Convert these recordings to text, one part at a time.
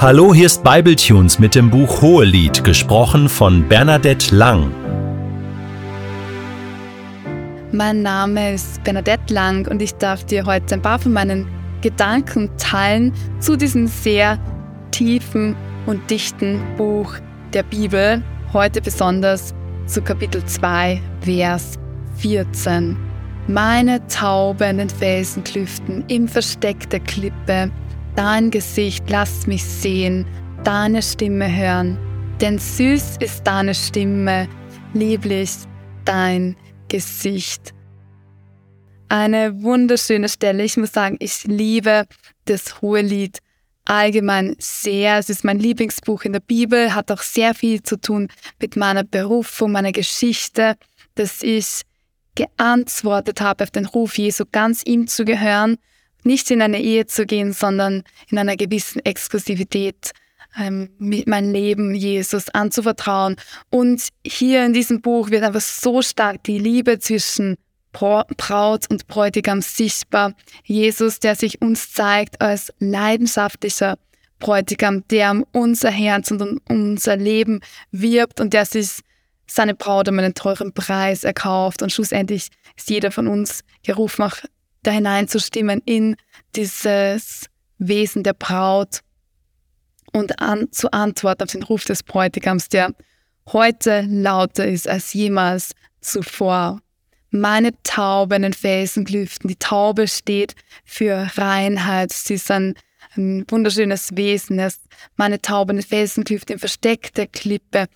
Hallo, hier ist Bibletunes mit dem Buch Hohelied, gesprochen von Bernadette Lang. Mein Name ist Bernadette Lang und ich darf dir heute ein paar von meinen Gedanken teilen zu diesem sehr tiefen und dichten Buch der Bibel. Heute besonders zu Kapitel 2, Vers 14. Meine Taube in den Felsenklüften im Versteck der Klippe Dein Gesicht lass mich sehen, deine Stimme hören, denn süß ist deine Stimme, lieblich dein Gesicht. Eine wunderschöne Stelle. Ich muss sagen, ich liebe das Hohelied allgemein sehr. Es ist mein Lieblingsbuch in der Bibel, hat auch sehr viel zu tun mit meiner Berufung, meiner Geschichte, dass ich geantwortet habe auf den Ruf Jesu, ganz ihm zu gehören nicht in eine Ehe zu gehen, sondern in einer gewissen Exklusivität ähm, mit mein Leben Jesus anzuvertrauen. Und hier in diesem Buch wird einfach so stark die Liebe zwischen Braut und Bräutigam sichtbar. Jesus, der sich uns zeigt als leidenschaftlicher Bräutigam, der um unser Herz und um unser Leben wirbt und der sich seine Braut um einen teuren Preis erkauft. Und schlussendlich ist jeder von uns gerufen, auch da hineinzustimmen in dieses Wesen der Braut und an, zu antworten auf den Ruf des Bräutigams, der heute lauter ist als jemals zuvor. Meine Taube in den Felsenklüften. Die Taube steht für Reinheit. Sie ist ein, ein wunderschönes Wesen. meine Taube in den Felsenklüften im Versteck der Klippe.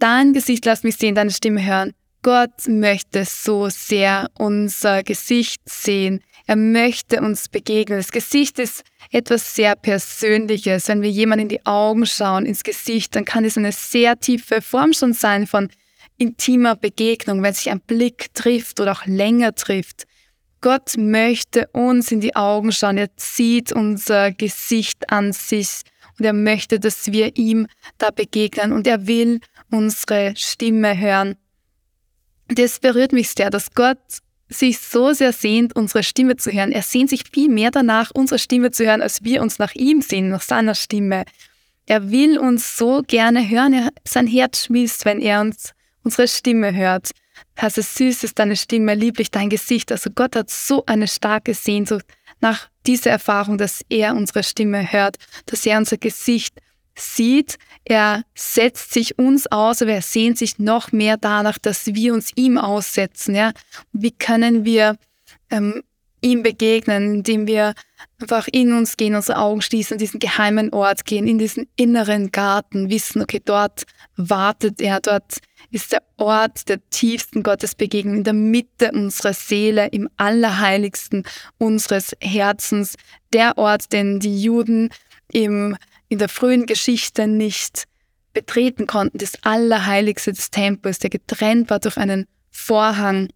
Dein Gesicht lass mich sehen, deine Stimme hören. Gott möchte so sehr unser Gesicht sehen. Er möchte uns begegnen. Das Gesicht ist etwas sehr Persönliches. Wenn wir jemand in die Augen schauen, ins Gesicht, dann kann es eine sehr tiefe Form schon sein von intimer Begegnung, wenn sich ein Blick trifft oder auch länger trifft. Gott möchte uns in die Augen schauen. Er zieht unser Gesicht an sich und er möchte, dass wir ihm da begegnen und er will unsere Stimme hören das berührt mich sehr, dass Gott sich so sehr sehnt, unsere Stimme zu hören. Er sehnt sich viel mehr danach, unsere Stimme zu hören, als wir uns nach ihm sehen, nach seiner Stimme. Er will uns so gerne hören. Er, sein Herz schmilzt, wenn er uns unsere Stimme hört. Heißt es, süß ist deine Stimme, lieblich dein Gesicht. Also Gott hat so eine starke Sehnsucht nach dieser Erfahrung, dass er unsere Stimme hört, dass er unser Gesicht sieht, er setzt sich uns aus, aber er sehnt sich noch mehr danach, dass wir uns ihm aussetzen. Ja? Wie können wir ähm, ihm begegnen, indem wir einfach in uns gehen, unsere Augen schließen, diesen geheimen Ort gehen, in diesen inneren Garten, wissen, okay, dort wartet er, dort ist der Ort der tiefsten Gottesbegegnung, in der Mitte unserer Seele, im Allerheiligsten unseres Herzens, der Ort, den die Juden im in der frühen Geschichte nicht betreten konnten, das Allerheiligste des Tempels, der getrennt war durch einen Vorhang.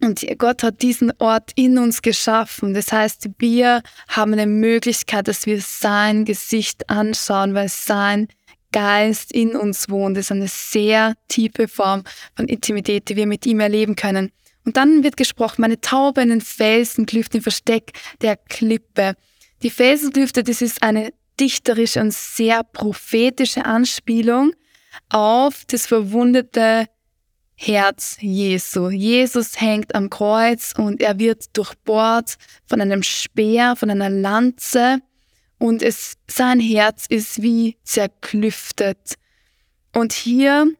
Und Gott hat diesen Ort in uns geschaffen. Das heißt, wir haben eine Möglichkeit, dass wir sein Gesicht anschauen, weil sein Geist in uns wohnt. Das ist eine sehr tiefe Form von Intimität, die wir mit ihm erleben können. Und dann wird gesprochen, meine Taube in den Felsenklüften im Versteck der Klippe. Die Felsenklüfte, das ist eine dichterische und sehr prophetische Anspielung auf das verwundete Herz Jesu. Jesus hängt am Kreuz und er wird durchbohrt von einem Speer, von einer Lanze und es, sein Herz ist wie zerklüftet. Und hier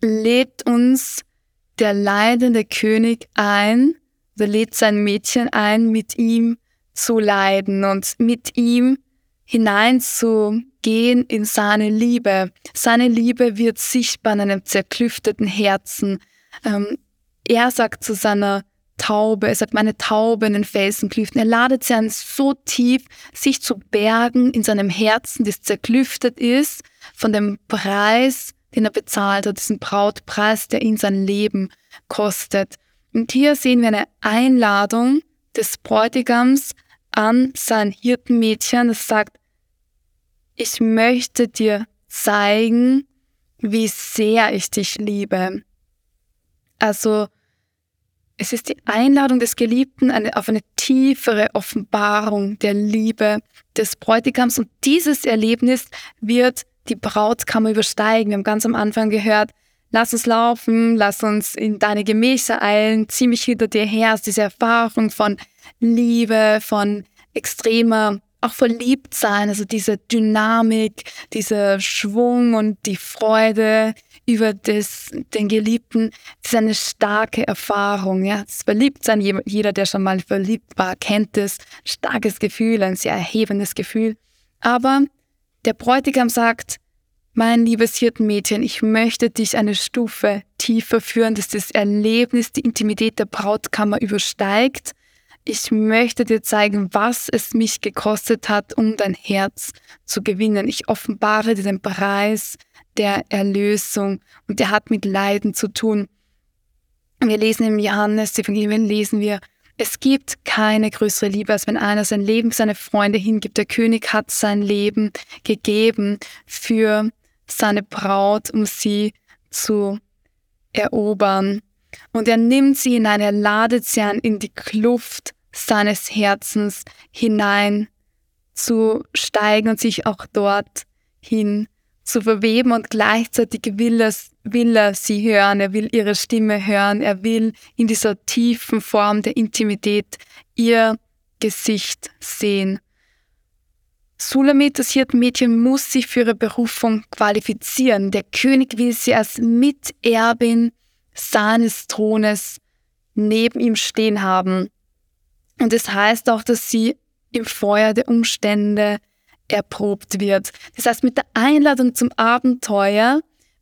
lädt uns der leidende König ein, oder lädt sein Mädchen ein, mit ihm zu leiden und mit ihm hineinzugehen in seine Liebe. Seine Liebe wird sichtbar in einem zerklüfteten Herzen. Ähm, er sagt zu seiner Taube, er sagt, meine Taube in den Felsenklüften. Er ladet sie an, so tief sich zu bergen in seinem Herzen, das zerklüftet ist, von dem Preis, den er bezahlt hat, diesen Brautpreis, der ihn sein Leben kostet. Und hier sehen wir eine Einladung des Bräutigams an sein Hirtenmädchen, das sagt, ich möchte dir zeigen, wie sehr ich dich liebe. Also Es ist die Einladung des Geliebten eine, auf eine tiefere Offenbarung der Liebe des Bräutigams. Und dieses Erlebnis wird die Brautkammer übersteigen. Wir haben ganz am Anfang gehört, lass uns laufen, lass uns in deine Gemächer eilen, zieh mich hinter dir her. Also diese Erfahrung von Liebe, von extremer auch verliebt sein, also diese Dynamik, dieser Schwung und die Freude über das, den Geliebten, das ist eine starke Erfahrung. Ja? Das Verliebtsein, jeder, der schon mal verliebt war, kennt es. Starkes Gefühl, ein sehr erhebendes Gefühl. Aber der Bräutigam sagt, mein liebes Hirtenmädchen, ich möchte dich eine Stufe tiefer führen, dass das Erlebnis, die Intimität der Brautkammer übersteigt ich möchte dir zeigen, was es mich gekostet hat, um dein Herz zu gewinnen. Ich offenbare dir den Preis der Erlösung und der hat mit Leiden zu tun. Wir lesen im Johannes Evangelium, lesen wir, es gibt keine größere Liebe, als wenn einer sein Leben für seine Freunde hingibt. Der König hat sein Leben gegeben für seine Braut, um sie zu erobern. Und er nimmt sie hinein, er ladet sie an in die Kluft seines Herzens hinein zu steigen und sich auch dort hin zu verweben und gleichzeitig will er, will er sie hören, er will ihre Stimme hören, er will in dieser tiefen Form der Intimität ihr Gesicht sehen. Sulamit, das Hirtenmädchen, muss sich für ihre Berufung qualifizieren. Der König will sie als Miterbin seines Thrones neben ihm stehen haben. Und das heißt auch, dass sie im Feuer der Umstände erprobt wird. Das heißt, mit der Einladung zum Abenteuer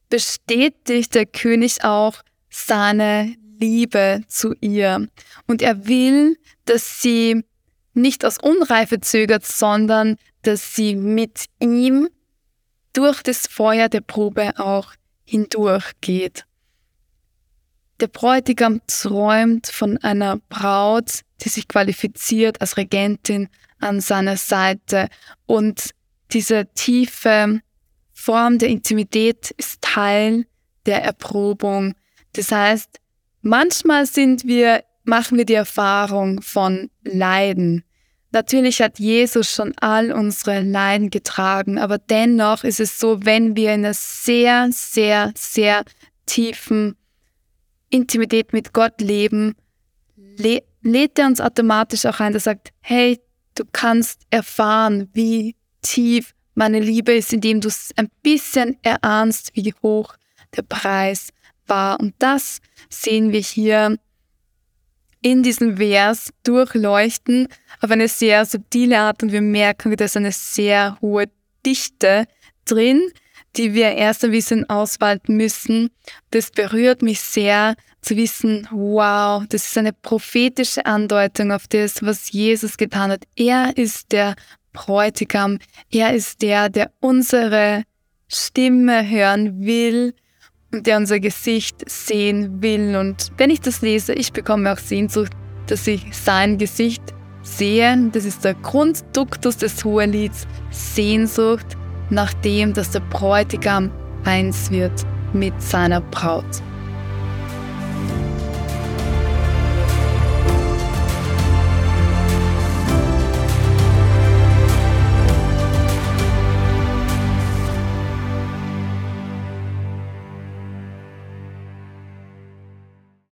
bestätigt der König auch seine Liebe zu ihr. Und er will, dass sie nicht aus Unreife zögert, sondern dass sie mit ihm durch das Feuer der Probe auch hindurchgeht. Der Bräutigam träumt von einer Braut, die sich qualifiziert als Regentin an seiner Seite. Und diese tiefe Form der Intimität ist Teil der Erprobung. Das heißt, manchmal sind wir, machen wir die Erfahrung von Leiden. Natürlich hat Jesus schon all unsere Leiden getragen, aber dennoch ist es so, wenn wir in einer sehr, sehr, sehr tiefen Intimität mit Gott leben, le lädt er uns automatisch auch ein, der sagt, hey, du kannst erfahren, wie tief meine Liebe ist, indem du ein bisschen erahnst, wie hoch der Preis war. Und das sehen wir hier in diesem Vers durchleuchten auf eine sehr subtile Art und wir merken, da ist eine sehr hohe Dichte drin, die wir erst ein bisschen auswalten müssen. Das berührt mich sehr zu wissen, wow, das ist eine prophetische Andeutung auf das, was Jesus getan hat. Er ist der Bräutigam. Er ist der, der unsere Stimme hören will der unser Gesicht sehen will. Und wenn ich das lese, ich bekomme auch Sehnsucht, dass ich sein Gesicht sehe. Das ist der Grundduktus des Hohelieds. Sehnsucht nach dem, dass der Bräutigam eins wird mit seiner Braut.